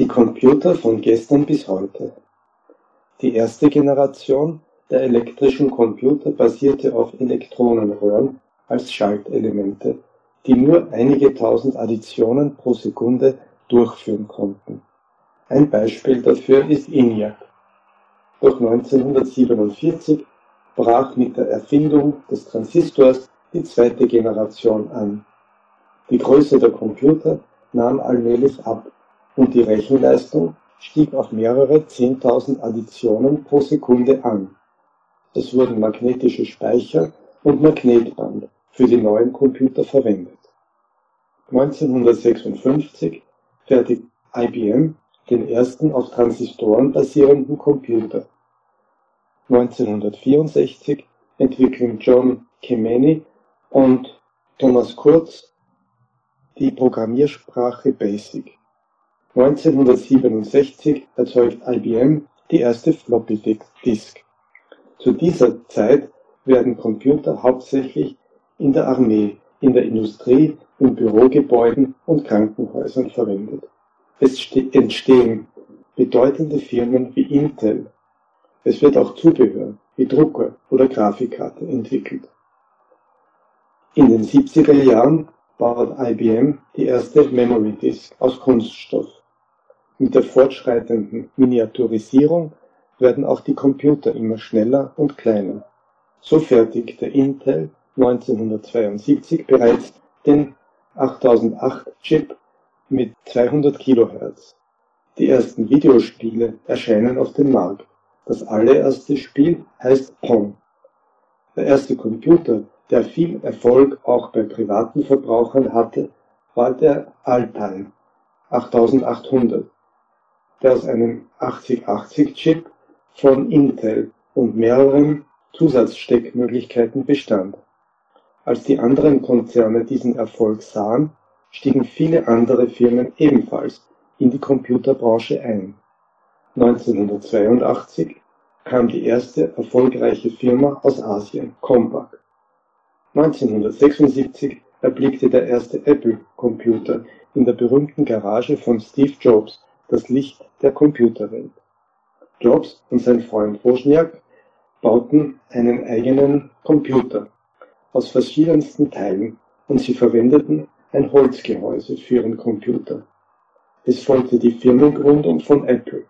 Die Computer von gestern bis heute. Die erste Generation der elektrischen Computer basierte auf Elektronenröhren als Schaltelemente, die nur einige tausend Additionen pro Sekunde durchführen konnten. Ein Beispiel dafür ist ENIAC. Doch 1947 brach mit der Erfindung des Transistors die zweite Generation an. Die Größe der Computer nahm allmählich ab und die Rechenleistung stieg auf mehrere Zehntausend Additionen pro Sekunde an. Es wurden magnetische Speicher und Magnetband für die neuen Computer verwendet. 1956 fertigt IBM den ersten auf Transistoren basierenden Computer. 1964 entwickeln John Kemeny und Thomas Kurz die Programmiersprache BASIC. 1967 erzeugt IBM die erste Floppy Disk. Zu dieser Zeit werden Computer hauptsächlich in der Armee, in der Industrie, in Bürogebäuden und Krankenhäusern verwendet. Es entstehen bedeutende Firmen wie Intel. Es wird auch Zubehör wie Drucker oder Grafikkarte entwickelt. In den 70er Jahren baut IBM die erste Memory Disk aus Kunststoff. Mit der fortschreitenden Miniaturisierung werden auch die Computer immer schneller und kleiner. So fertigte Intel 1972 bereits den 8008-Chip mit 200 kHz. Die ersten Videospiele erscheinen auf dem Markt. Das allererste Spiel heißt Pong. Der erste Computer, der viel Erfolg auch bei privaten Verbrauchern hatte, war der Altair 8800 der aus einem 8080-Chip von Intel und mehreren Zusatzsteckmöglichkeiten bestand. Als die anderen Konzerne diesen Erfolg sahen, stiegen viele andere Firmen ebenfalls in die Computerbranche ein. 1982 kam die erste erfolgreiche Firma aus Asien, Compaq. 1976 erblickte der erste Apple-Computer in der berühmten Garage von Steve Jobs das Licht der Computerwelt. Jobs und sein Freund Wozniak bauten einen eigenen Computer aus verschiedensten Teilen und sie verwendeten ein Holzgehäuse für ihren Computer. Es folgte die Firmengründung von Apple.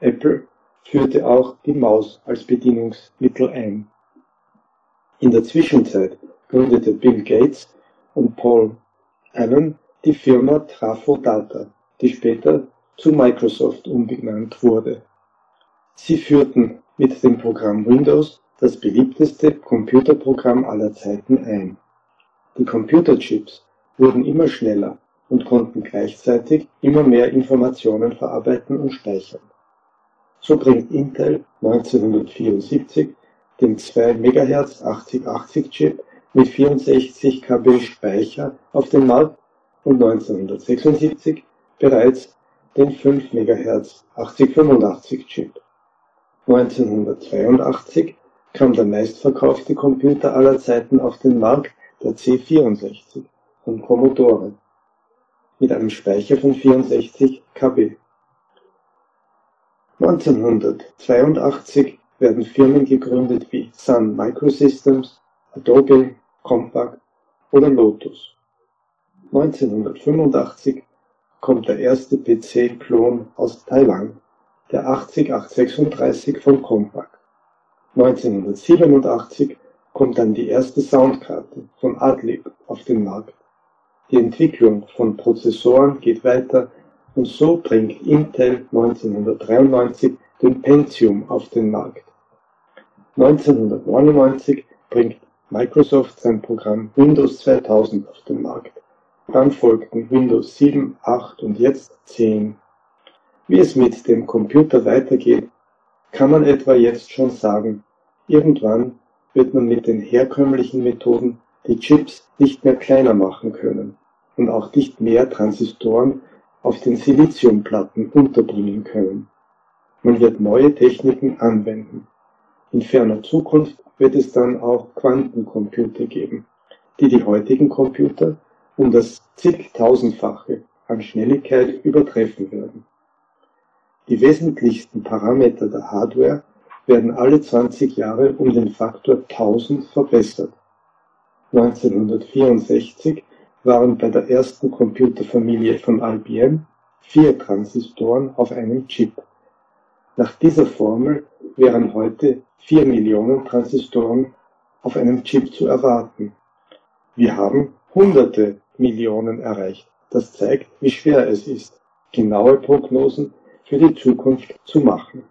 Apple führte auch die Maus als Bedienungsmittel ein. In der Zwischenzeit gründete Bill Gates und Paul Allen die Firma Trafo Data, die später zu Microsoft umbenannt wurde. Sie führten mit dem Programm Windows das beliebteste Computerprogramm aller Zeiten ein. Die Computerchips wurden immer schneller und konnten gleichzeitig immer mehr Informationen verarbeiten und speichern. So bringt Intel 1974 den 2 MHz 8080 Chip mit 64 KB Speicher auf den Markt und 1976 bereits den 5 MHz 8085-Chip. 1982 kam der meistverkaufte Computer aller Zeiten auf den Markt, der C64 von Commodore, mit einem Speicher von 64 KB. 1982 werden Firmen gegründet wie Sun Microsystems, Adobe, Compaq oder Lotus. 1985 kommt der erste PC-Klon aus Taiwan, der 80836 von Compaq. 1987 kommt dann die erste Soundkarte von Adlib auf den Markt. Die Entwicklung von Prozessoren geht weiter und so bringt Intel 1993 den Pentium auf den Markt. 1999 bringt Microsoft sein Programm Windows 2000 auf den Markt. Dann folgten Windows 7, 8 und jetzt 10. Wie es mit dem Computer weitergeht, kann man etwa jetzt schon sagen. Irgendwann wird man mit den herkömmlichen Methoden die Chips nicht mehr kleiner machen können und auch nicht mehr Transistoren auf den Siliziumplatten unterbringen können. Man wird neue Techniken anwenden. In ferner Zukunft wird es dann auch Quantencomputer geben, die die heutigen Computer um das zigtausendfache an Schnelligkeit übertreffen werden. Die wesentlichsten Parameter der Hardware werden alle 20 Jahre um den Faktor 1000 verbessert. 1964 waren bei der ersten Computerfamilie von IBM vier Transistoren auf einem Chip. Nach dieser Formel wären heute vier Millionen Transistoren auf einem Chip zu erwarten. Wir haben hunderte Millionen erreicht. Das zeigt, wie schwer es ist, genaue Prognosen für die Zukunft zu machen